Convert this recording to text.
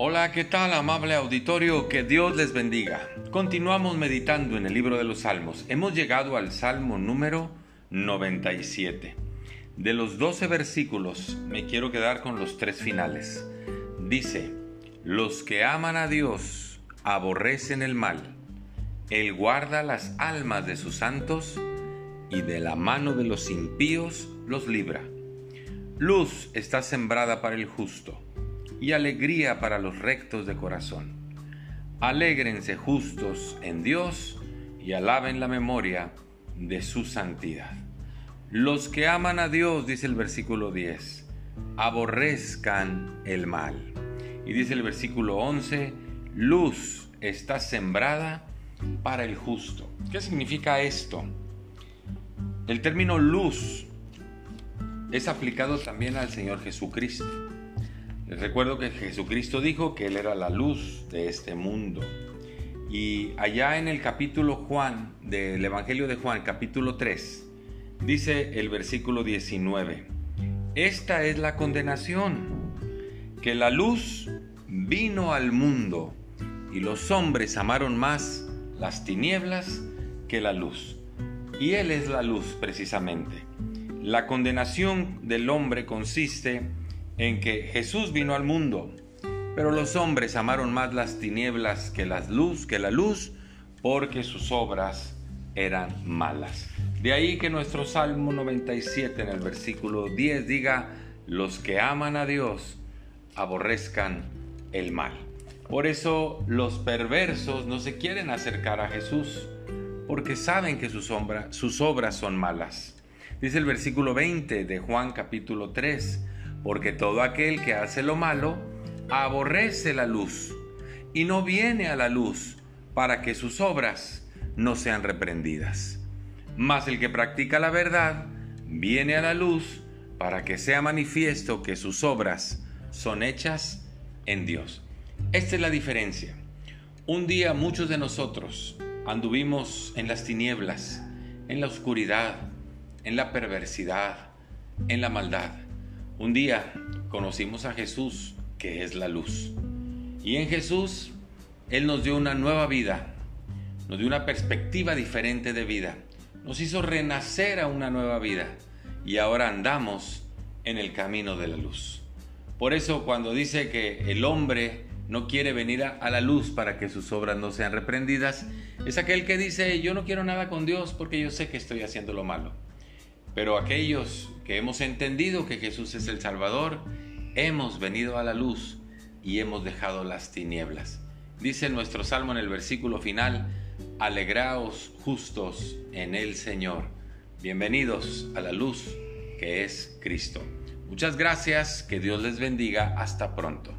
Hola, ¿qué tal amable auditorio? Que Dios les bendiga. Continuamos meditando en el libro de los Salmos. Hemos llegado al Salmo número 97. De los 12 versículos me quiero quedar con los tres finales. Dice, los que aman a Dios aborrecen el mal. Él guarda las almas de sus santos y de la mano de los impíos los libra. Luz está sembrada para el justo y alegría para los rectos de corazón. Alégrense justos en Dios y alaben la memoria de su santidad. Los que aman a Dios, dice el versículo 10, aborrezcan el mal. Y dice el versículo 11, luz está sembrada para el justo. ¿Qué significa esto? El término luz es aplicado también al Señor Jesucristo. Les recuerdo que Jesucristo dijo que Él era la luz de este mundo. Y allá en el capítulo Juan, del Evangelio de Juan, capítulo 3, dice el versículo 19, esta es la condenación, que la luz vino al mundo y los hombres amaron más las tinieblas que la luz. Y Él es la luz precisamente. La condenación del hombre consiste en que Jesús vino al mundo, pero los hombres amaron más las tinieblas que la luz, que la luz, porque sus obras eran malas. De ahí que nuestro Salmo 97 en el versículo 10 diga, los que aman a Dios aborrezcan el mal. Por eso los perversos no se quieren acercar a Jesús, porque saben que sus, sus obras son malas. Dice el versículo 20 de Juan capítulo 3, porque todo aquel que hace lo malo aborrece la luz y no viene a la luz para que sus obras no sean reprendidas. Mas el que practica la verdad viene a la luz para que sea manifiesto que sus obras son hechas en Dios. Esta es la diferencia. Un día muchos de nosotros anduvimos en las tinieblas, en la oscuridad, en la perversidad, en la maldad. Un día conocimos a Jesús, que es la luz. Y en Jesús, Él nos dio una nueva vida, nos dio una perspectiva diferente de vida, nos hizo renacer a una nueva vida y ahora andamos en el camino de la luz. Por eso cuando dice que el hombre no quiere venir a, la luz para que sus obras no sean reprendidas, es aquel que dice, yo no quiero nada con Dios porque yo sé que estoy haciendo lo malo. Pero aquellos que hemos entendido que Jesús es el Salvador, hemos venido a la luz y hemos dejado las tinieblas. Dice nuestro salmo en el versículo final, alegraos justos en el Señor. Bienvenidos a la luz que es Cristo. Muchas gracias, que Dios les bendiga, hasta pronto.